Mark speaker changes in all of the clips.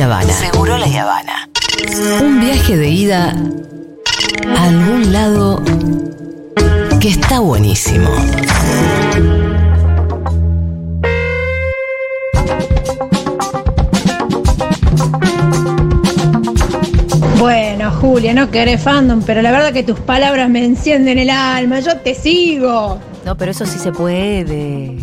Speaker 1: La Habana. Seguro La Habana. Un viaje de ida a algún lado que está buenísimo.
Speaker 2: Bueno, Julia, no querés fandom, pero la verdad que tus palabras me encienden el alma. Yo te sigo.
Speaker 3: No, pero eso sí se puede.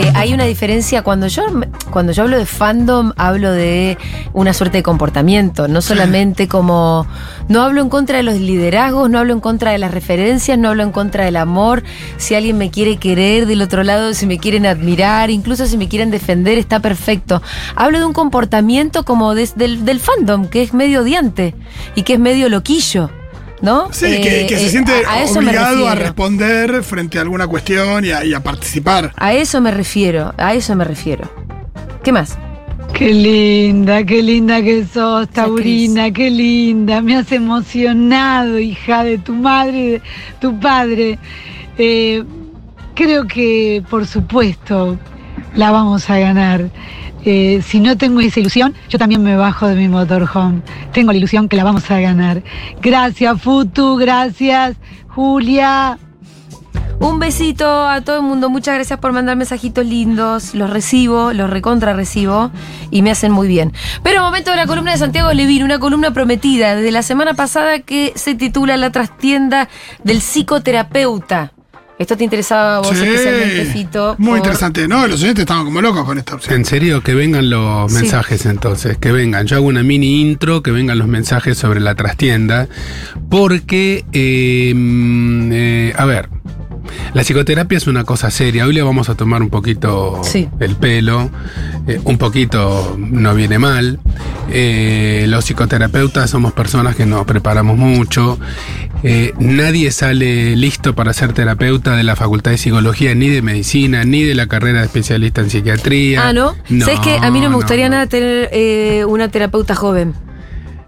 Speaker 3: Eh, hay una diferencia. Cuando yo, cuando yo hablo de fandom, hablo de una suerte de comportamiento. No solamente como. No hablo en contra de los liderazgos, no hablo en contra de las referencias, no hablo en contra del amor. Si alguien me quiere querer del otro lado, si me quieren admirar, incluso si me quieren defender, está perfecto. Hablo de un comportamiento como del fandom, que es medio odiante y que es medio loquillo. ¿No?
Speaker 4: Sí,
Speaker 3: Eh,
Speaker 4: que, que se
Speaker 3: eh,
Speaker 4: siente
Speaker 3: a- a eso me
Speaker 4: obligado a responder frente a alguna cuestión y a, y a participar.
Speaker 3: A eso me refiero, a eso me refiero. ¿Qué más?
Speaker 5: Qué linda, qué linda que sos, Taurina, qué linda. Me has emocionado, hija de tu madre, y de tu padre. Eh, creo que, por supuesto, la vamos a ganar. Eh, si no tengo esa ilusión, yo también me bajo de mi motorhome. Tengo la ilusión que la vamos a ganar. Gracias, Futu, gracias, Julia.
Speaker 3: Un besito a todo el mundo. Muchas gracias por mandar mensajitos lindos. Los recibo, los recontra recibo y me hacen muy bien. Pero momento de la columna de Santiago Levin, una columna prometida desde la semana pasada que se titula La trastienda del psicoterapeuta. Esto te interesaba a vos
Speaker 4: Sí,
Speaker 3: especialmente, Fito.
Speaker 4: Muy
Speaker 3: por-
Speaker 4: interesante. No, los oyentes estaban como locos con esta opción.
Speaker 6: En serio, que vengan los
Speaker 3: Sí.
Speaker 6: mensajes entonces, que vengan. Yo hago una mini intro, que vengan los mensajes sobre la trastienda, porque, eh, mm, eh, a ver, la psicoterapia es una cosa seria. Hoy le vamos a tomar un poquito
Speaker 3: Sí.
Speaker 6: el pelo, eh, un poquito no viene mal. Eh, los psicoterapeutas somos personas que nos preparamos mucho. Eh, nadie sale listo para ser terapeuta de la Facultad de Psicología, ni de Medicina, ni de la carrera de especialista en psiquiatría.
Speaker 3: Ah, ¿no? ¿Sabes que A mí no me gustaría
Speaker 6: no.
Speaker 3: nada tener eh, una terapeuta joven.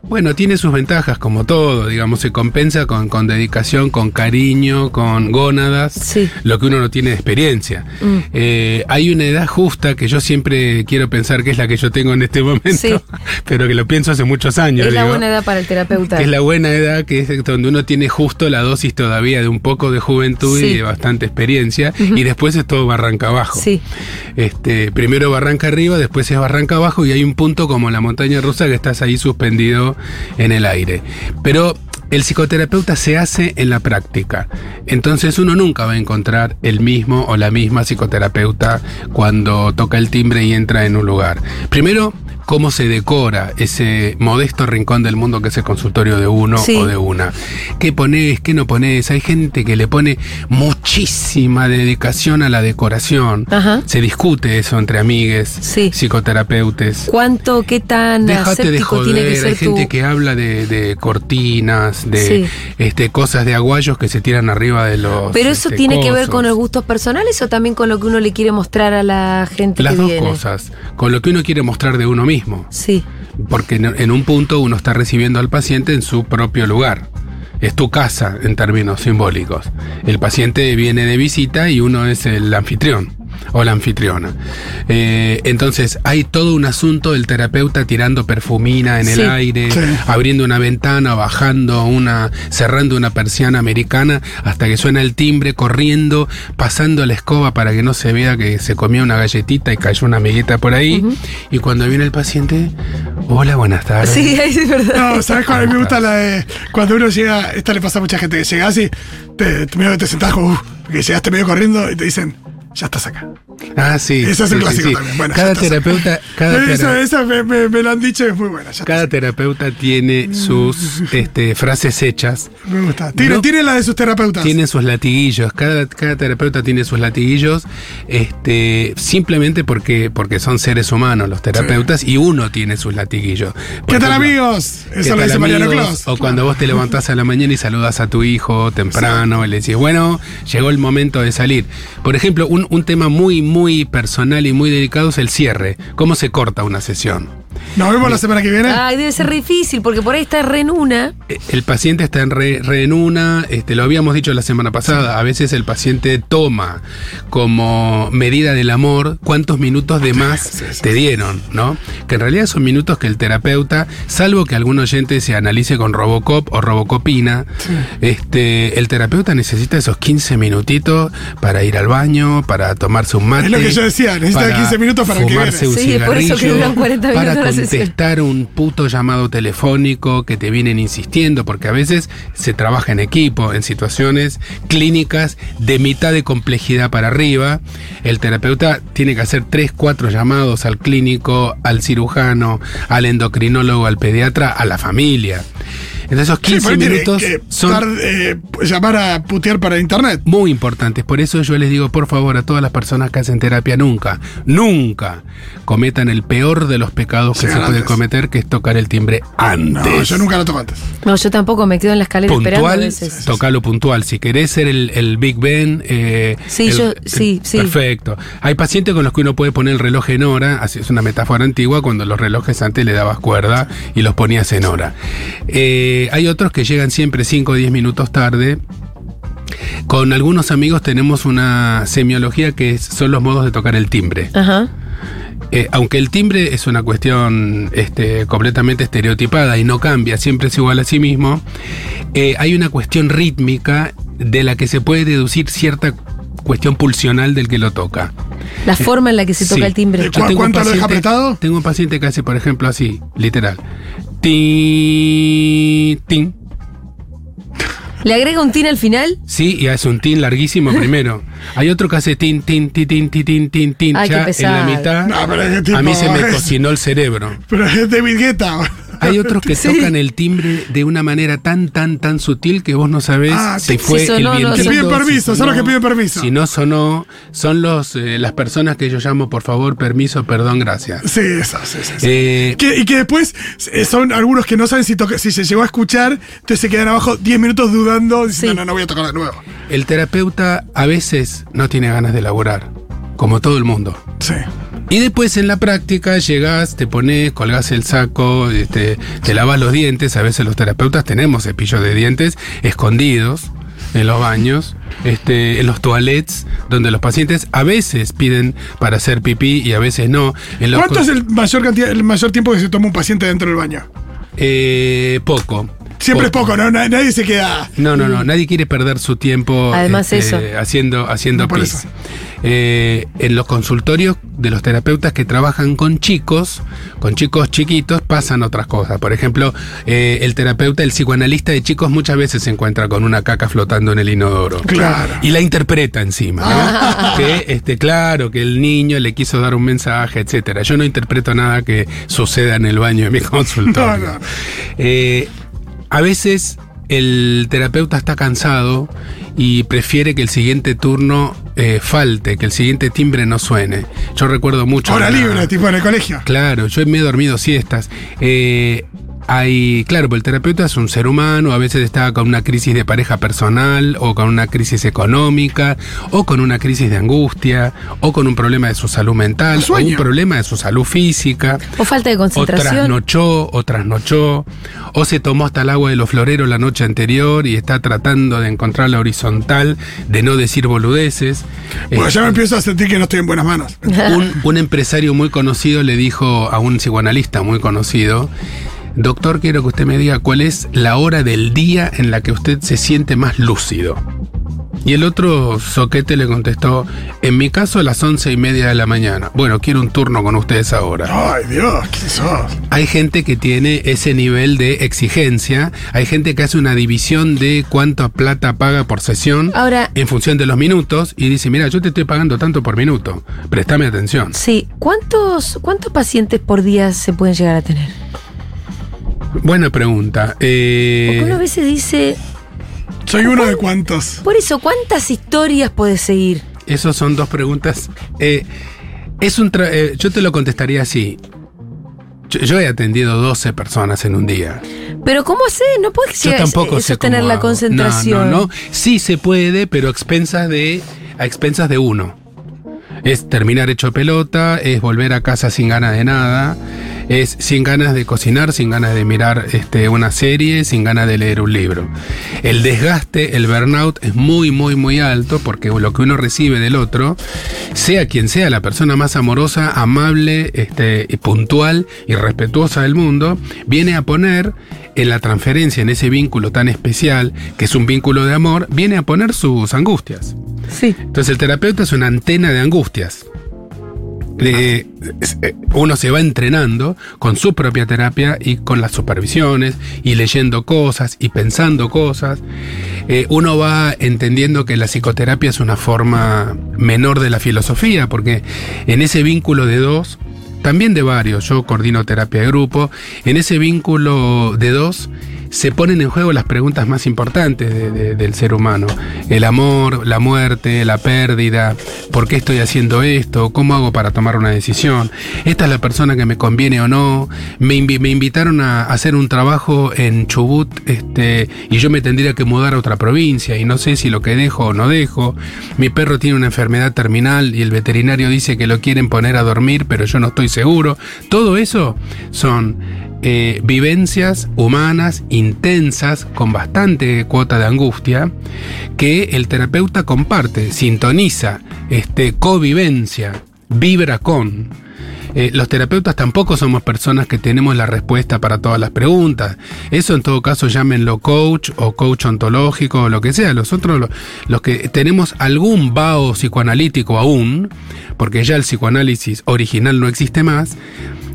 Speaker 6: Bueno, tiene sus ventajas, como todo, digamos, se compensa con, con dedicación, con cariño, con gónadas,
Speaker 3: Sí.
Speaker 6: lo que uno no tiene de experiencia.
Speaker 3: Mm.
Speaker 6: Eh, hay una edad justa que yo siempre quiero pensar que es la que yo tengo en este momento,
Speaker 3: Sí.
Speaker 6: pero que lo pienso hace muchos años.
Speaker 3: es la buena edad para el terapeuta.
Speaker 6: que es la buena edad, que es donde uno tiene justo la dosis todavía de un poco de juventud
Speaker 3: Sí.
Speaker 6: y de bastante experiencia, y después es todo barranca abajo.
Speaker 3: Sí.
Speaker 6: Este, primero barranca arriba, después es barranca abajo y hay un punto como la montaña rusa que estás ahí suspendido en el aire. Pero el psicoterapeuta se hace en la práctica. Entonces uno nunca va a encontrar el mismo o la misma psicoterapeuta cuando toca el timbre y entra en un lugar. Primero, cómo se decora ese modesto rincón del mundo que es el consultorio de uno
Speaker 3: Sí.
Speaker 6: o de una. ¿Qué pones? ¿Qué no pones? Hay gente que le pone muchísima dedicación a la decoración.
Speaker 3: Ajá.
Speaker 6: Se discute eso entre amigues,
Speaker 3: Sí.
Speaker 6: psicoterapeutes.
Speaker 3: ¿Cuánto, qué tan
Speaker 6: Déjate de
Speaker 3: aséptico tiene que
Speaker 6: joder,
Speaker 3: ser
Speaker 6: hay gente
Speaker 3: tu-
Speaker 6: que habla de, de cortinas, de
Speaker 3: Sí.
Speaker 6: este, cosas de aguayos que se tiran arriba de los.
Speaker 3: Pero eso
Speaker 6: este,
Speaker 3: tiene que ver con los gustos personales o también con lo que uno le quiere mostrar a la gente
Speaker 6: Las
Speaker 3: que
Speaker 6: dos
Speaker 3: viene.
Speaker 6: cosas, con lo que uno quiere mostrar de uno mismo.
Speaker 3: Sí,
Speaker 6: Porque en, en un punto uno está recibiendo al paciente en su propio lugar. Es tu casa en términos simbólicos. El paciente viene de visita y uno es el anfitrión o la anfitriona. Eh, entonces hay todo un asunto del terapeuta tirando perfumina en
Speaker 3: Sí.
Speaker 6: el aire,
Speaker 4: Sí.
Speaker 6: abriendo una ventana, bajando una, cerrando una persiana americana hasta que suena el timbre, corriendo, pasando la escoba para que no se vea que se comió una galletita y cayó una amiguita por ahí. Y cuando viene el paciente, hola, buenas tardes.
Speaker 3: sí, es verdad.
Speaker 4: No, ¿sabes cuál? A mí me gusta la de cuando uno llega, esta le pasa a mucha gente, que llega así, te, sentás como, uh, que llegaste medio corriendo y te dicen, ya estás acá.
Speaker 6: Ah, sí.
Speaker 4: Eso es
Speaker 6: sí,
Speaker 4: un clásico
Speaker 6: sí.
Speaker 4: también. Bueno,
Speaker 6: cada terapeuta, cada,
Speaker 4: Esa, esa me, me- me lo han dicho es muy buena. ya
Speaker 6: cada terapeuta tiene sus este, frases hechas.
Speaker 4: Me gusta. Tiene,
Speaker 6: No.
Speaker 4: tiene la de sus terapeutas.
Speaker 6: Tienen sus latiguillos, cada, cada terapeuta tiene sus latiguillos, este, simplemente porque, porque son seres humanos los terapeutas y uno tiene sus latiguillos. Por
Speaker 4: ¿Qué tal,
Speaker 6: ejemplo,
Speaker 4: amigos?
Speaker 6: ¿qué
Speaker 4: Eso lo
Speaker 6: tal,
Speaker 4: dice Mariano? Claus.
Speaker 6: O cuando vos te levantás a la mañana y saludas a tu hijo temprano y le decís, bueno, llegó el momento de salir. Por ejemplo, un, tema muy, muy personal y muy delicado es el cierre. ¿Cómo se corta una sesión?
Speaker 4: Nos vemos la semana que viene.
Speaker 3: Ay, debe ser re difícil, porque por ahí está re en una.
Speaker 6: Eh, El paciente está en re, re en una, este, lo habíamos dicho la semana pasada, a veces el paciente toma como medida del amor cuántos minutos de más
Speaker 4: Sí, sí,
Speaker 6: te dieron, ¿no? Que en realidad son minutos que el terapeuta, salvo que algún oyente se analice con Robocop o Robocopina, este, el terapeuta necesita esos 15 minutitos para ir al baño, para tomarse un mate.
Speaker 4: Es lo que yo decía, necesita 15 minutos para el que
Speaker 6: fumarse un
Speaker 3: es por eso que
Speaker 6: cigarrillo,
Speaker 3: duran 40 minutos
Speaker 6: para. Contestar un puto llamado telefónico que te vienen insistiendo, porque a veces se trabaja en equipo, en situaciones clínicas de mitad de complejidad para arriba. El terapeuta tiene que hacer 3, 4 llamados al clínico, al cirujano, al endocrinólogo, al pediatra, a la familia. Entonces esos
Speaker 4: Sí,
Speaker 6: 15
Speaker 4: por ahí tiene
Speaker 6: minutos
Speaker 4: que
Speaker 6: son
Speaker 4: dar, eh, llamar a putear para internet.
Speaker 6: muy importantes. Por eso yo les digo, por favor, a todas las personas que hacen terapia, nunca, nunca cometan el peor de los pecados que
Speaker 4: Sí,
Speaker 6: se puede
Speaker 4: antes.
Speaker 6: cometer, que es tocar el timbre antes.
Speaker 4: No, yo nunca lo toco antes.
Speaker 3: No, yo tampoco me quedo en la escalera esperando
Speaker 6: puntual,
Speaker 3: veces.
Speaker 6: tocalo puntual. Si querés ser el, el Big Ben, eh,
Speaker 3: Sí,
Speaker 6: el-
Speaker 3: yo-
Speaker 6: el-
Speaker 3: sí, sí.
Speaker 6: Perfecto. Hay pacientes con los que uno puede poner el reloj en hora, así es una metáfora antigua, cuando los relojes antes le dabas cuerda y los ponías en hora. Eh, hay otros que llegan siempre 5 o 10 minutos tarde. Con algunos amigos tenemos una semiología que es- son los modos de tocar el timbre.
Speaker 3: Ajá.
Speaker 6: Eh, aunque el timbre es una cuestión este, completamente estereotipada y no cambia, siempre es igual a sí mismo, eh, hay una cuestión rítmica de la que se puede deducir cierta cuestión pulsional del que lo toca.
Speaker 3: La forma en la que se toca
Speaker 6: Sí.
Speaker 3: el timbre.
Speaker 4: Eh, ¿Cu- cuánto lo deja apretado?
Speaker 6: Tengo un paciente que hace, por ejemplo, así, literal. Tin, tin.
Speaker 3: ¿Le agrega un tin al final?
Speaker 6: Sí, y hace un tin larguísimo primero. Hay otro que hace tin, tin, tin, tin, tin, tin, tin, tin.
Speaker 3: Ay, qué
Speaker 6: ya en la mitad.
Speaker 4: No, pero es que
Speaker 6: a mí se me
Speaker 4: es-
Speaker 6: cocinó el cerebro.
Speaker 4: Pero es David Guetta.
Speaker 6: Hay otros que
Speaker 3: Sí.
Speaker 6: tocan el timbre de una manera tan, tan, tan sutil que vos no sabés
Speaker 4: Ah,
Speaker 6: si fue
Speaker 3: sí, sonó,
Speaker 6: el
Speaker 3: no
Speaker 6: vientito.
Speaker 4: Que piden
Speaker 6: si
Speaker 4: permiso, son los que piden permiso.
Speaker 6: Si no sonó, son los, eh, las personas que yo llamo, por favor, permiso, perdón, gracias.
Speaker 4: Sí, eso, sí, sí. sí.
Speaker 6: Eh,
Speaker 4: Que- y que después eh, son algunos que no saben si, toca- si se llegó a escuchar, entonces se quedan abajo 10 minutos dudando, diciendo,
Speaker 3: Sí.
Speaker 4: no, no voy a tocar de nuevo.
Speaker 6: el terapeuta a veces no tiene ganas de laburar, como todo el mundo.
Speaker 4: Sí.
Speaker 6: Y después en la práctica llegás, te pones, colgás el saco, este, te lavas los dientes. A veces los terapeutas tenemos cepillos de dientes escondidos en los baños, este, en los toilets, donde los pacientes a veces piden para hacer pipí y a veces no. En los
Speaker 4: ¿Cuánto es el mayor, cantidad, el mayor tiempo que se toma un paciente dentro del baño?
Speaker 6: Eh, poco.
Speaker 4: Siempre es poco, ¿no? Na- Nadie se queda.
Speaker 6: No, no, no. Nadie quiere perder su tiempo este,
Speaker 3: eso.
Speaker 6: haciendo, haciendo
Speaker 4: No, por
Speaker 6: pis.
Speaker 4: eso.
Speaker 6: Eh, en los consultorios de los terapeutas que trabajan con chicos, con chicos chiquitos, pasan otras cosas. Por ejemplo, eh, el terapeuta, el psicoanalista de chicos muchas veces se encuentra con una caca flotando en el inodoro.
Speaker 4: Claro.
Speaker 6: Y la interpreta encima, ¿no? que, este, claro, que el niño le quiso dar un mensaje, etcétera. Yo no interpreto nada que suceda en el baño de mi consultorio.
Speaker 4: No, no.
Speaker 6: Eh, a veces el terapeuta está cansado y prefiere que el siguiente turno eh, falte, que el siguiente timbre no suene. Yo recuerdo mucho.
Speaker 4: Hora libre, tipo en el colegio.
Speaker 6: Claro, yo me he dormido siestas. Eh, hay, claro, pues el terapeuta es un ser humano, a veces está con una crisis de pareja personal, o con una crisis económica, o con una crisis de angustia, o con un problema de su salud mental, o un problema de su salud física.
Speaker 3: O falta de
Speaker 6: O
Speaker 3: concentración.
Speaker 6: trasnochó, o trasnochó, o se tomó hasta el agua de los floreros la noche anterior y está tratando de encontrar la horizontal, de no decir boludeces.
Speaker 4: Bueno,
Speaker 6: Eh,
Speaker 4: ya me empiezo a sentir que no estoy en buenas manos.
Speaker 6: un, un empresario muy conocido le dijo a un psicoanalista muy conocido, doctor, quiero que usted me diga cuál es la hora del día en la que usted se siente más lúcido. Y el otro soquete le contestó, en mi caso a las once y media de la mañana. Bueno, quiero un turno con ustedes ahora.
Speaker 4: Ay, Dios, ¿quién sos?
Speaker 6: Hay gente que tiene ese nivel de exigencia, hay gente que hace una división de cuánta plata paga por sesión
Speaker 3: Ahora-
Speaker 6: en función de los minutos y dice, mira, yo te estoy pagando tanto por minuto, préstame atención.
Speaker 3: Sí. ¿Cuántos, ¿Cuántos pacientes por día se pueden llegar a tener?
Speaker 6: Buena pregunta. Eh,
Speaker 3: Porque uno a veces dice,
Speaker 4: Soy uno de cuantos.
Speaker 3: por eso, ¿cuántas historias puedes seguir?
Speaker 6: Esas son dos preguntas. Eh, es un tra- eh, yo te lo contestaría así. Yo, yo he atendido 12 personas en un día.
Speaker 3: Pero ¿cómo haces? No puedes
Speaker 6: Yo
Speaker 3: llegar-
Speaker 6: tampoco
Speaker 3: eh,
Speaker 6: sé
Speaker 3: sostener la
Speaker 6: hago.
Speaker 3: concentración.
Speaker 6: No, no, no. Sí se puede, pero a expensas de, a expensas de uno. Es terminar hecho pelota, es volver a casa sin ganas de nada. Es sin ganas de cocinar, sin ganas de mirar este, una serie, sin ganas de leer un libro. El desgaste, el burnout es muy, muy, muy alto porque lo que uno recibe del otro, sea quien sea la persona más amorosa, amable, este, y puntual y respetuosa del mundo, viene a poner en la transferencia, en ese vínculo tan especial, que es un vínculo de amor, viene a poner sus angustias.
Speaker 3: Sí.
Speaker 6: Entonces el terapeuta es una antena de angustias. Eh, uno se va entrenando con su propia terapia y con las supervisiones y leyendo cosas y pensando cosas. Eh, uno va entendiendo que la psicoterapia es una forma menor de la filosofía, porque en ese vínculo de dos, también de varios, yo coordino terapia de grupo, en ese vínculo de dos se ponen en juego las preguntas más importantes de- de- del ser humano. El amor, la muerte, la pérdida, ¿por qué estoy haciendo esto? ¿Cómo hago para tomar una decisión? ¿Esta es la persona que me conviene o no? Me, me invitaron a hacer un trabajo en Chubut este, y yo me tendría que mudar a otra provincia y no sé si lo que dejo o no dejo. Mi perro tiene una enfermedad terminal y el veterinario dice que lo quieren poner a dormir, pero yo no estoy seguro. Todo eso son eh, vivencias humanas intensas con bastante cuota de angustia que el terapeuta comparte, sintoniza, este, convivencia, vibra con. Eh, los terapeutas tampoco somos personas que tenemos la respuesta para todas las preguntas. Eso en todo caso llámenlo coach o coach ontológico o lo que sea. Nosotros lo- los que tenemos algún vaho psicoanalítico aún, porque ya el psicoanálisis original no existe más,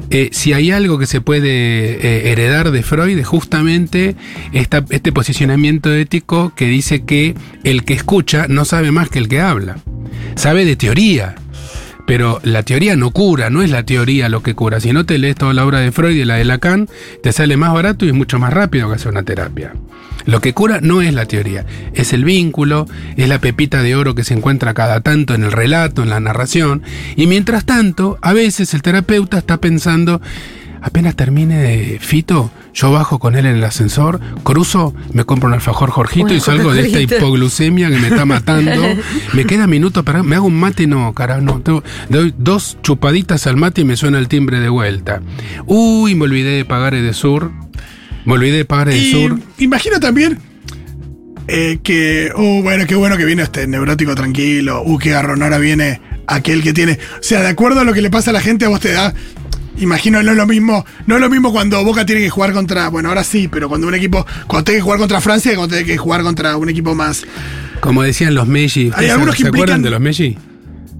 Speaker 6: eh, si hay algo que se puede eh, heredar de Freud, es justamente este posicionamiento ético que dice que el que escucha no sabe más que el que habla. Sabe de teoría, pero la teoría no cura, no es la teoría lo que cura. Si no te lees toda la obra de Freud y la de Lacan, te sale más barato y es mucho más rápido que hacer una terapia. Lo que cura no es la teoría, es el vínculo, es la pepita de oro que se encuentra cada tanto en el relato, en la narración. Y mientras tanto, a veces el terapeuta está pensando, apenas termine de Fito, yo bajo con él en el ascensor, cruzo, me compro un alfajor Jorgito y salgo de esta hipoglucemia que me está matando. Me queda minuto para. Me hago un mate, no, carajo, no. tengo- doy dos chupaditas al mate y me suena el timbre de vuelta. Uy, me olvidé de pagar de sur. Me olvidé de pagar de
Speaker 4: Y
Speaker 6: sur.
Speaker 4: imagino también eh, que, uh, bueno, qué bueno que viene este neurótico tranquilo, uh, qué garrón, ahora viene aquel que tiene. O sea, de acuerdo a lo que le pasa a la gente, a vos te da. Imagino, no es lo mismo, no es lo mismo cuando Boca tiene que jugar contra, bueno, ahora sí, pero cuando un equipo, cuando tiene que jugar contra Francia, cuando tiene que jugar contra un equipo más.
Speaker 6: Como decían los Messi. ¿ustedes
Speaker 4: algunos que
Speaker 6: ¿Se acuerdan de los Messi?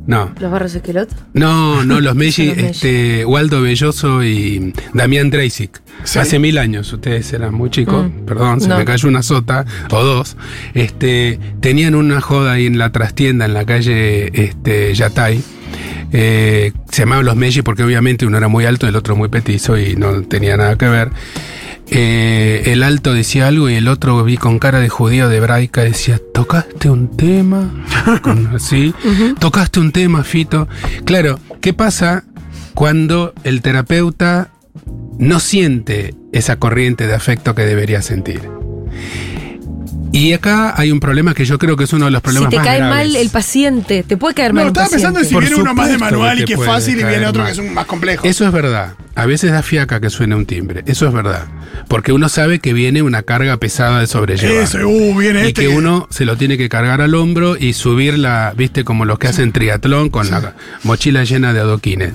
Speaker 6: No.
Speaker 3: ¿Los barros esqueloto?
Speaker 6: No, no, los Messi,
Speaker 3: Los Messi.
Speaker 6: este, Waldo Belloso y Damián Dreisic.
Speaker 4: Sí.
Speaker 6: Hace mil años, ustedes eran muy chicos,
Speaker 3: Mm.
Speaker 6: perdón, se
Speaker 3: No.
Speaker 6: me cayó una sota o dos. Este, tenían una joda ahí en la trastienda en la calle este, Yatay. Eh, se llamaban los Messi porque obviamente uno era muy alto y el otro muy petizo y no tenía nada que ver. Eh, el alto decía algo y el otro vi con cara de judío de hebraica decía, ¿tocaste un tema? Con- así, ¿tocaste un tema, Fito? Claro, ¿qué pasa cuando el terapeuta no siente esa corriente de afecto que debería sentir? Y acá hay un problema que yo creo que es uno de los
Speaker 3: Si
Speaker 6: problemas
Speaker 3: te
Speaker 6: más
Speaker 3: cae
Speaker 6: graves.
Speaker 3: mal el paciente, te puede caer mal
Speaker 4: No, estaba pensando en si.
Speaker 6: Por
Speaker 4: viene uno más de manual
Speaker 6: que
Speaker 4: y que es fácil y viene otro
Speaker 6: mal.
Speaker 4: que es un más complejo.
Speaker 6: Eso es verdad. A veces da fiaca que suene un timbre. Eso es verdad. Porque uno sabe que viene una carga pesada de sobrellevar.
Speaker 4: Eso, uh, viene
Speaker 6: y
Speaker 4: este.
Speaker 6: que uno se lo tiene que cargar al hombro y subirla, viste, como los que hacen triatlón con la mochila llena de adoquines.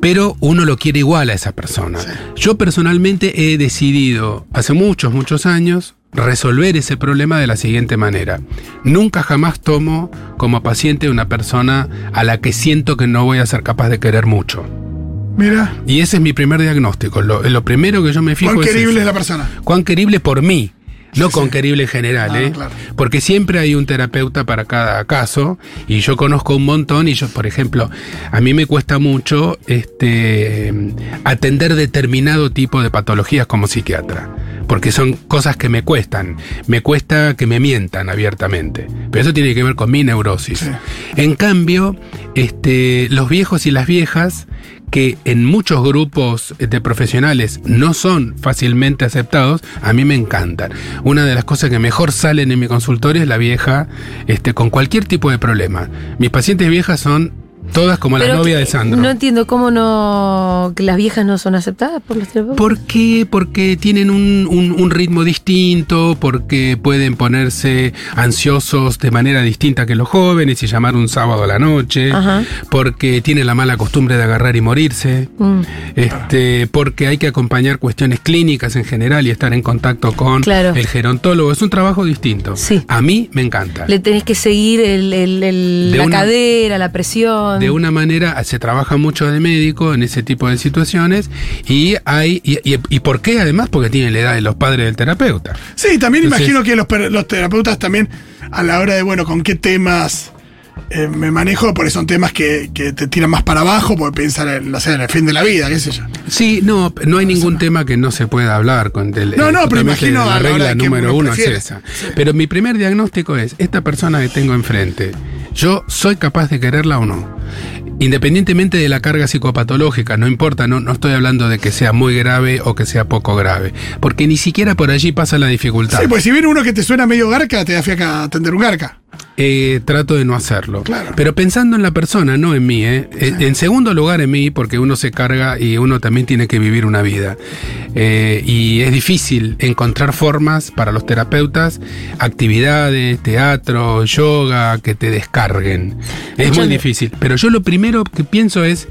Speaker 6: Pero uno lo quiere igual a esa persona. Yo personalmente he decidido, hace muchos, muchos años, resolver ese problema de la siguiente manera. Nunca jamás tomo como paciente una persona a la que siento que no voy a ser capaz de querer mucho.
Speaker 4: Mira,
Speaker 6: Y ese es mi primer diagnóstico. Lo, lo primero que yo me fijo
Speaker 4: cuán
Speaker 6: es
Speaker 4: querible
Speaker 6: ese.
Speaker 4: es la persona.
Speaker 6: cuán querible por mí, no
Speaker 4: Sí,
Speaker 6: con
Speaker 4: sí.
Speaker 6: querible en general,
Speaker 4: Ah,
Speaker 6: ¿eh?
Speaker 4: claro.
Speaker 6: Porque siempre hay un terapeuta para cada caso y yo conozco un montón y yo, por ejemplo, a mí me cuesta mucho este atender determinado tipo de patologías como psiquiatra. Porque son cosas que me cuestan. Me cuesta que me mientan abiertamente. Pero eso tiene que ver con mi neurosis.
Speaker 4: Sí.
Speaker 6: En cambio, este, los viejos y las viejas que en muchos grupos de profesionales no son fácilmente aceptados, a mí me encantan. Una de las cosas que mejor salen en mi consultorio es la vieja este, con cualquier tipo de problema. Mis pacientes viejas son Todas como la novia de Sandro.
Speaker 3: No entiendo cómo no. que las viejas no son aceptadas por los terapeutas.
Speaker 6: ¿Por qué? Porque tienen un, un- un ritmo distinto, porque pueden ponerse ansiosos de manera distinta que los jóvenes y llamar un sábado a la noche,
Speaker 3: Ajá.
Speaker 6: porque tienen la mala costumbre de agarrar y morirse,
Speaker 3: Mm.
Speaker 6: este, porque hay que acompañar cuestiones clínicas en general y estar en contacto con
Speaker 3: Claro.
Speaker 6: el gerontólogo. Es un trabajo distinto.
Speaker 3: Sí.
Speaker 6: A mí me encanta.
Speaker 3: Le tenés que seguir el- el- el- la
Speaker 6: una-
Speaker 3: cadera, la presión.
Speaker 6: De una manera, se trabaja mucho de médico en ese tipo de situaciones y hay y, y- y por qué además porque tienen la edad de los padres del terapeuta.
Speaker 4: Sí, también
Speaker 6: Entonces-
Speaker 4: imagino que los, los terapeutas también, a la hora de, bueno, con qué temas eh, me manejo, porque son temas que, que te tiran más para abajo, porque pensar en, en el fin de la vida, qué sé yo.
Speaker 6: Sí, no, no hay ningún tema que no se pueda hablar con el,
Speaker 4: No, no, pero imagino
Speaker 6: la regla número
Speaker 4: uno
Speaker 6: es esa. Pero mi primer diagnóstico es esta persona que tengo enfrente. Yo soy capaz de quererla o no. Independientemente de la carga psicopatológica, no importa, no, no estoy hablando de que sea muy grave o que sea poco grave, porque ni siquiera por allí pasa la dificultad.
Speaker 4: Sí, pues si viene uno que te suena medio garca, te da fiaca a atender un garca.
Speaker 6: Eh, trato de no hacerlo.
Speaker 4: Claro.
Speaker 6: Pero pensando en la persona, no en mí. ¿eh? Eh, En segundo lugar en mí, porque uno se carga y uno también tiene que vivir una vida. Eh, y es difícil encontrar formas para los terapeutas, actividades, teatro, yoga, que te descarguen. Es muy difícil. Pero yo lo primero que pienso es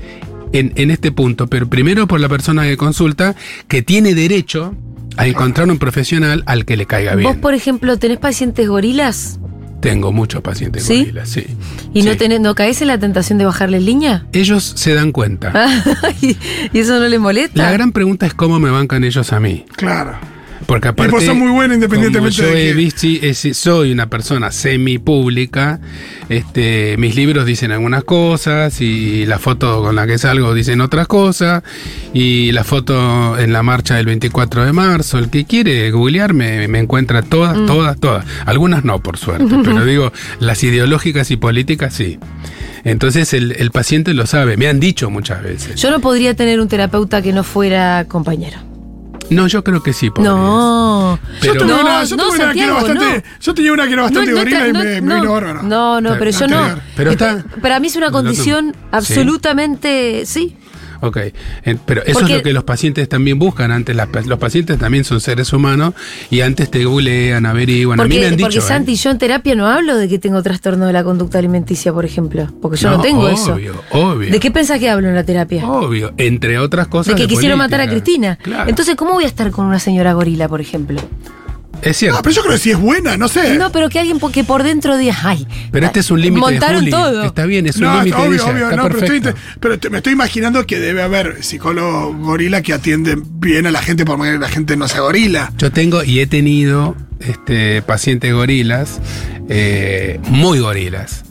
Speaker 6: en, en este punto, pero primero por la persona que consulta, que tiene derecho a encontrar un profesional al que le caiga bien.
Speaker 3: Vos, por ejemplo, tenés pacientes gorilas
Speaker 6: Tengo muchos pacientes
Speaker 3: ¿Sí?
Speaker 6: gorilas, sí.
Speaker 3: y no
Speaker 6: Sí.
Speaker 3: tenés, no caes en la tentación de bajarle línea.
Speaker 6: Ellos se dan cuenta.
Speaker 3: y eso no le molesta.
Speaker 6: La gran pregunta es cómo me bancan ellos a mí.
Speaker 4: Claro.
Speaker 6: Porque aparte.
Speaker 4: vos sos muy bueno independientemente
Speaker 6: como yo
Speaker 4: de
Speaker 6: es- soy una persona semi-pública. Este, mis libros dicen algunas cosas y la foto con la que salgo dicen otras cosas. Y la foto en la marcha del 24 de marzo. El que quiere googlearme me encuentra todas,
Speaker 3: Mm.
Speaker 6: todas, todas. Algunas no, por suerte. pero digo, las ideológicas y políticas sí. Entonces el, el paciente lo sabe. Me han dicho muchas veces.
Speaker 3: Yo no podría tener un terapeuta que no fuera compañero.
Speaker 6: No, yo creo que sí. podrías.
Speaker 3: No.
Speaker 6: Pero-
Speaker 4: yo tuve
Speaker 3: no,
Speaker 4: una, yo
Speaker 3: no,
Speaker 4: tuve una que era bastante.
Speaker 3: no.
Speaker 4: Yo tenía una que era bastante
Speaker 3: No,
Speaker 4: gorila y me, me
Speaker 3: no.
Speaker 4: vino bárbaro.
Speaker 3: No, no, pero yo no.
Speaker 6: Pero
Speaker 3: Eh,
Speaker 6: está-
Speaker 3: Para mí es una condición absolutamente. Sí.
Speaker 6: Ok, pero eso
Speaker 3: Porque-
Speaker 6: es lo que los pacientes también buscan. Antes las los pacientes también son seres humanos y antes te googlean, averiguan. a mí me
Speaker 3: Porque,
Speaker 6: han dicho.
Speaker 3: porque
Speaker 6: ¿eh?
Speaker 3: Santi, yo en terapia no hablo de que tengo trastorno de la conducta alimenticia, por ejemplo. Porque yo no,
Speaker 6: No,
Speaker 3: tengo eso.
Speaker 6: obvio, obvio.
Speaker 3: ¿De qué pensás que hablo en la terapia?
Speaker 6: Obvio, entre otras cosas.
Speaker 3: de que quisieron matar a. Cristina.
Speaker 6: Claro.
Speaker 3: Entonces, ¿cómo voy a estar con una señora gorila, por ejemplo?
Speaker 6: Es cierto.
Speaker 4: Ah, pero yo creo que si es buena, no sé.
Speaker 3: No, pero que alguien po- que por dentro diga, ay.
Speaker 6: pero este es un límite de
Speaker 3: Montaron
Speaker 6: Juli.
Speaker 3: todo.
Speaker 6: Está bien, es un
Speaker 4: No,
Speaker 6: límite de
Speaker 4: obvio,
Speaker 6: ella,
Speaker 4: obvio,
Speaker 6: está
Speaker 4: no, pero, estoy,
Speaker 6: perfecto.
Speaker 4: pero te- me estoy imaginando que debe haber psicólogos gorila que atienden bien a la gente por más que la gente no sea gorila.
Speaker 6: Yo tengo y he tenido este, pacientes gorilas, eh, muy gorilas.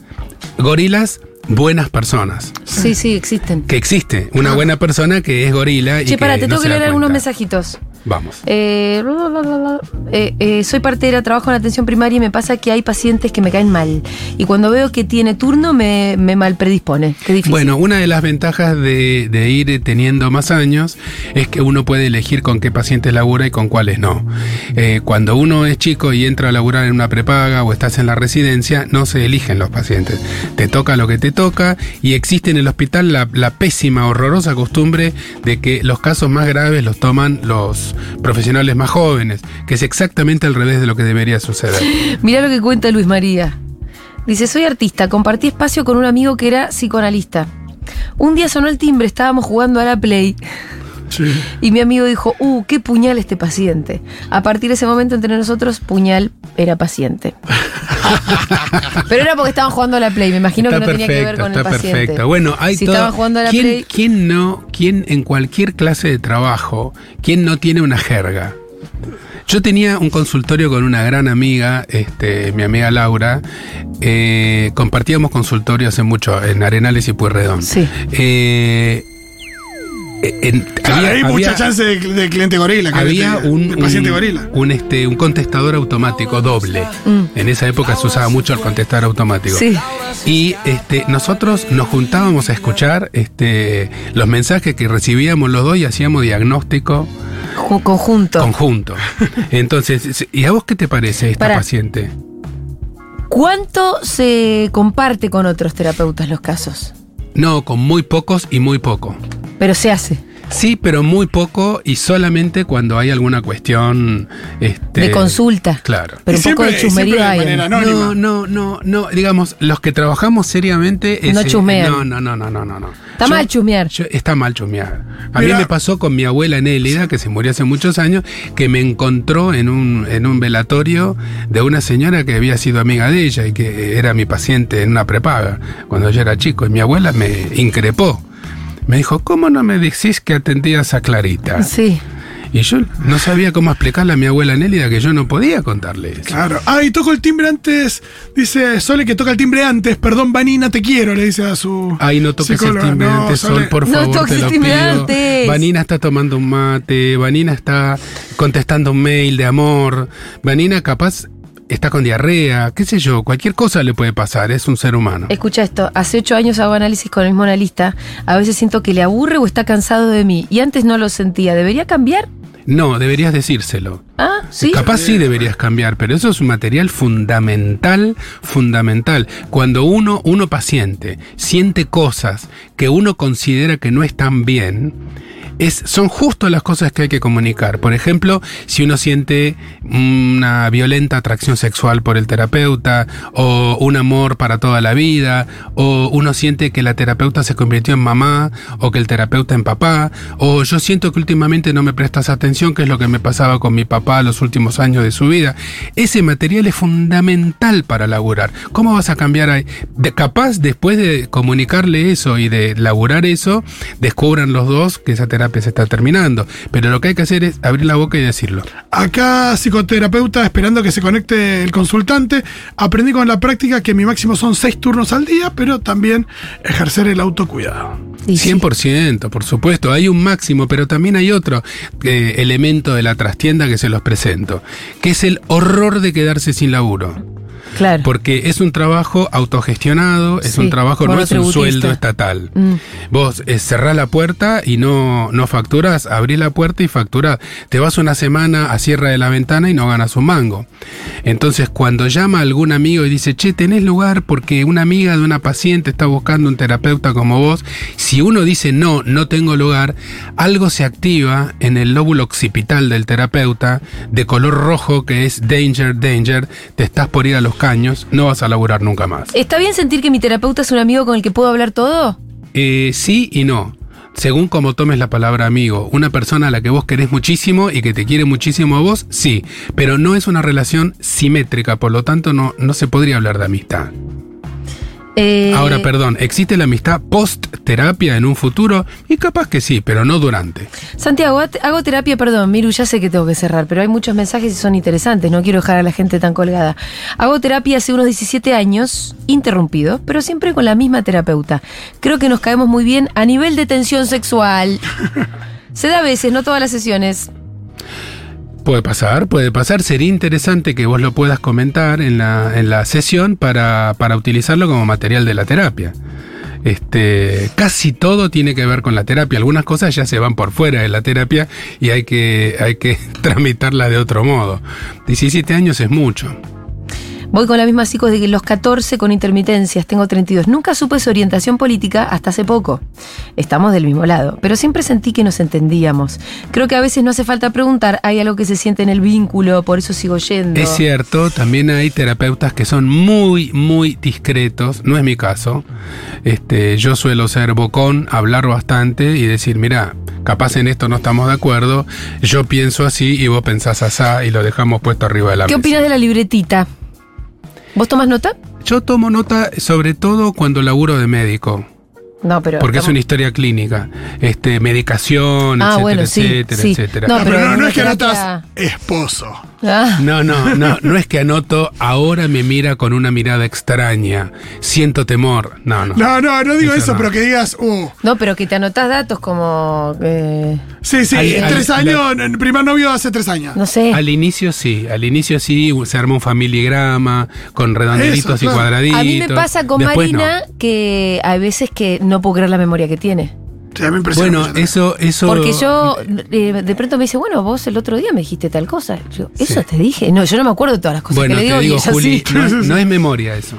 Speaker 6: Gorilas, buenas personas.
Speaker 3: Sí, sí, existen.
Speaker 6: Que existe una buena persona que es gorila. y
Speaker 3: Che, para, te
Speaker 6: no
Speaker 3: tengo que leer algunos mensajitos.
Speaker 6: Vamos.
Speaker 3: Eh. Eh, eh, soy partera, trabajo en atención primaria y me pasa que hay pacientes que me caen mal. Y cuando veo que tiene turno me, me mal predispone. Qué difícil.
Speaker 6: Bueno, una de las ventajas de, de ir teniendo más años es que uno puede elegir con qué pacientes labura y con cuáles no. Eh, cuando uno es chico y entra a laburar en una prepaga o estás en la residencia, no se eligen los pacientes. Te toca lo que te toca y existe en el hospital la pésima, horrorosa costumbre de que los casos más graves los toman los profesionales más jóvenes, que es exactamente al revés de lo que debería suceder.
Speaker 3: Mirá lo que cuenta Luis María. Dice, soy artista, compartí espacio con un amigo que era psicoanalista. Un día sonó el timbre, estábamos jugando a la Play y mi amigo dijo, uh, qué puñal este paciente. A partir de ese momento entre nosotros, puñal era paciente. Pero era porque estaban jugando a la Play, me imagino que no tenía que ver con el paciente.
Speaker 6: perfecto. Bueno, hay
Speaker 3: si
Speaker 6: todo-
Speaker 3: estaban jugando a la
Speaker 6: ¿Quién,
Speaker 3: Play...
Speaker 6: quién no, quién en cualquier clase de trabajo, quién no tiene una jerga? Yo tenía un consultorio con una gran amiga, este, mi amiga Laura. eh, compartíamos consultorio hace mucho en Arenales y Pueyrredón.
Speaker 3: Sí.
Speaker 6: Eh, en-
Speaker 4: Claro,
Speaker 6: había-
Speaker 4: hay
Speaker 6: había-
Speaker 4: mucha chance de, de cliente gorila. que
Speaker 6: había un,
Speaker 4: de paciente
Speaker 6: un-
Speaker 4: gorila.
Speaker 6: un, este, un contestador automático doble.
Speaker 3: Mm.
Speaker 6: En esa época se usaba mucho el contestador automático.
Speaker 3: Sí.
Speaker 6: Y este, nosotros nos juntábamos a escuchar este, los mensajes que recibíamos los dos y hacíamos diagnóstico
Speaker 3: Ju- Conjunto.
Speaker 6: conjunto. Entonces, ¿y a vos qué te parece esta
Speaker 3: Pará.
Speaker 6: paciente?
Speaker 3: ¿Cuánto se comparte con otros terapeutas los casos?
Speaker 6: No, con muy pocos y muy poco.
Speaker 3: Pero se hace.
Speaker 6: Sí, pero muy poco y solamente cuando hay alguna cuestión este,
Speaker 3: De consulta.
Speaker 6: Claro.
Speaker 3: Pero
Speaker 4: Y
Speaker 3: un poco de chusmería
Speaker 4: de
Speaker 3: hay. ¿no?
Speaker 6: No, no, no. Digamos, los que trabajamos seriamente.
Speaker 3: No
Speaker 6: ese-
Speaker 3: chusmean.
Speaker 6: No, no, no, no, no, no. no.
Speaker 3: Está mal chusmear.
Speaker 6: yo- está mal chusmear. A
Speaker 4: Mira-
Speaker 6: mí me pasó con mi abuela Nélida, que se murió hace muchos años, que me encontró en un, en un velatorio de una señora que había sido amiga de ella y que era mi paciente en una prepaga cuando yo era chico. Y mi abuela me increpó. Me dijo, ¿cómo no me decís que atendías a Clarita?
Speaker 3: Sí.
Speaker 6: Y yo no sabía cómo explicarle a mi abuela Nélida que yo no podía contarle eso.
Speaker 4: Claro. Ah, y toco el timbre antes. Dice Sole que toca el timbre antes. Perdón, Vanina, te quiero, le dice a su.
Speaker 6: Ay, no toques
Speaker 4: psicóloga.
Speaker 6: el timbre
Speaker 4: No,
Speaker 6: antes,
Speaker 4: Sole.
Speaker 6: Sol, por
Speaker 3: No
Speaker 6: favor,
Speaker 3: toques
Speaker 6: te lo
Speaker 3: el timbre
Speaker 6: pido.
Speaker 3: antes.
Speaker 6: Vanina está tomando un mate, Vanina está contestando un mail de amor, Vanina capaz está con diarrea, qué sé yo, cualquier cosa le puede pasar, es un ser humano.
Speaker 3: Escucha esto, hace ocho años hago análisis con el mismo analista. A veces siento que le aburre o está cansado de mí. Y antes no lo sentía. ¿Debería cambiar?
Speaker 6: No, deberías decírselo.
Speaker 3: Ah, sí.
Speaker 6: Capaz sí deberías cambiar, pero eso es un material fundamental, fundamental. Cuando uno, uno paciente, siente cosas que uno considera que no están bien, es, son justo las cosas que hay que comunicar. Por ejemplo, si uno siente una violenta atracción sexual por el terapeuta, o un amor para toda la vida, o uno siente que la terapeuta se convirtió en mamá, o que el terapeuta en papá, o yo siento que últimamente no me prestas atención, que es lo que me pasaba con mi papá los últimos años de su vida. Ese material es fundamental para laburar. ¿Cómo vas a cambiar ahí? Capaz después de comunicarle eso y de laburar eso, descubran los dos que esa terapia se está terminando. Pero lo que hay que hacer es abrir la boca y decirlo.
Speaker 4: Acá, psicoterapeuta, esperando que se conecte el consultante. Aprendí con la práctica que mi máximo son seis turnos al día, pero también ejercer el autocuidado.
Speaker 3: Y sí.
Speaker 6: 100%, por supuesto, hay un máximo, pero también hay otro eh, elemento de la trastienda que se los presento, que es el horror de quedarse sin laburo.
Speaker 3: Claro.
Speaker 6: Porque es un trabajo autogestionado, es
Speaker 3: Sí,
Speaker 6: un trabajo, no es un sueldo estatal.
Speaker 3: Mm.
Speaker 6: Vos eh, cerrás la puerta y no, no facturás, abrís la puerta y facturás. Te vas una semana a cierre de la ventana y no ganas un mango. Entonces, cuando llama algún amigo y dice, che, tenés lugar porque una amiga de una paciente está buscando un terapeuta como vos, si uno dice no, no tengo lugar, algo se activa en el lóbulo occipital del terapeuta de color rojo que es danger, danger, te estás por ir a los caños, no vas a laburar nunca más.
Speaker 3: ¿Está bien sentir que mi terapeuta es un amigo con el que puedo hablar todo?
Speaker 6: Eh, sí y no. Según como tomes la palabra amigo, una persona a la que vos querés muchísimo y que te quiere muchísimo a vos, sí, pero no es una relación simétrica, por lo tanto no, no se podría hablar de amistad.
Speaker 3: Eh,
Speaker 6: Ahora, perdón, ¿existe la amistad post-terapia en un futuro? Y capaz que sí, pero no durante.
Speaker 3: Santiago, hago- terapia, perdón, Miru, ya sé que tengo que cerrar, pero hay muchos mensajes y son interesantes, no quiero dejar a la gente tan colgada. Hago terapia hace unos 17 años, interrumpido, pero siempre con la misma terapeuta. Creo que nos caemos muy bien a nivel de tensión sexual. Se da a veces, no todas las sesiones.
Speaker 6: Puede pasar, puede pasar. Sería interesante que vos lo puedas comentar en la, en la sesión para, para utilizarlo como material de la terapia. Este, casi todo tiene que ver con la terapia. Algunas cosas ya se van por fuera de la terapia y hay que, hay que tramitarla de otro modo. 17 años es mucho.
Speaker 3: Voy con la misma psico desde los 14 con intermitencias, tengo 32. Nunca supe su orientación política hasta hace poco. Estamos del mismo lado, pero siempre sentí que nos entendíamos. Creo que a veces no hace falta preguntar, hay algo que se siente en el vínculo, por eso sigo yendo.
Speaker 6: Es cierto, también hay terapeutas que son muy, muy discretos. No es mi caso. Este, yo suelo ser bocón, hablar bastante y decir, mira, capaz en esto no estamos de acuerdo. Yo pienso así y vos pensás así y lo dejamos puesto arriba de la
Speaker 3: ¿Qué
Speaker 6: mesa.
Speaker 3: opinas de la libretita? ¿Vos tomas nota?
Speaker 6: Yo tomo nota sobre todo cuando laburo de médico.
Speaker 3: No, pero.
Speaker 6: Porque es una historia clínica. Este, medicación,
Speaker 3: Ah,
Speaker 6: etcétera,
Speaker 3: bueno, sí,
Speaker 6: etcétera,
Speaker 3: sí.
Speaker 6: etcétera.
Speaker 3: No,
Speaker 4: No,
Speaker 3: pero
Speaker 4: pero no, no es que anotas esposo.
Speaker 3: Ah,
Speaker 6: No, no, no, no es que anoto, ahora me mira con una mirada extraña, siento temor. No, no.
Speaker 4: No, no, no digo
Speaker 6: Eso
Speaker 4: eso,
Speaker 6: no.
Speaker 4: pero que digas, uh,
Speaker 3: no, pero que te anotás datos como. eh,
Speaker 4: sí, sí,
Speaker 6: Al-
Speaker 4: en
Speaker 6: al-
Speaker 4: tres años, el primer novio hace tres años.
Speaker 3: no sé.
Speaker 6: Al inicio sí, al inicio sí, se arma un familigrama con redondelitos
Speaker 4: Eso,
Speaker 6: y cuadraditos.
Speaker 3: A mí me pasa con
Speaker 6: Después no.
Speaker 3: Marina que hay veces que no puedo creer la memoria que tiene.
Speaker 4: Sí, a mí me impresiona
Speaker 6: Bueno, eso, eso.
Speaker 3: Porque yo eh, de pronto me dice, bueno, vos el otro día me dijiste tal cosa. Yo, eso
Speaker 6: Sí.
Speaker 3: te dije. No, yo no me acuerdo de todas las cosas
Speaker 6: Bueno,
Speaker 3: que le
Speaker 6: te
Speaker 3: digo. y
Speaker 6: digo, Juli, no, no es memoria eso.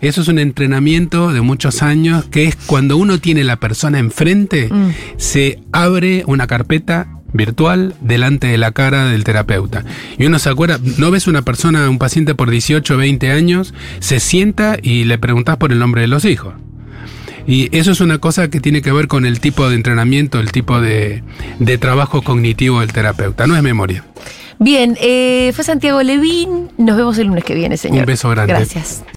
Speaker 6: Eso es un entrenamiento de muchos años que es cuando uno tiene la persona enfrente,
Speaker 3: Mm.
Speaker 6: se abre una carpeta virtual delante de la cara del terapeuta. Y uno se acuerda, no ves una persona, un paciente por 18, 20 años, se sienta y le preguntas por el nombre de los hijos. Y eso es una cosa que tiene que ver con el tipo de entrenamiento, el tipo de, de trabajo cognitivo del terapeuta, no es memoria.
Speaker 3: Bien, eh, fue Santiago Levín. Nos vemos el lunes que viene, señor.
Speaker 6: Un beso grande.
Speaker 3: Gracias.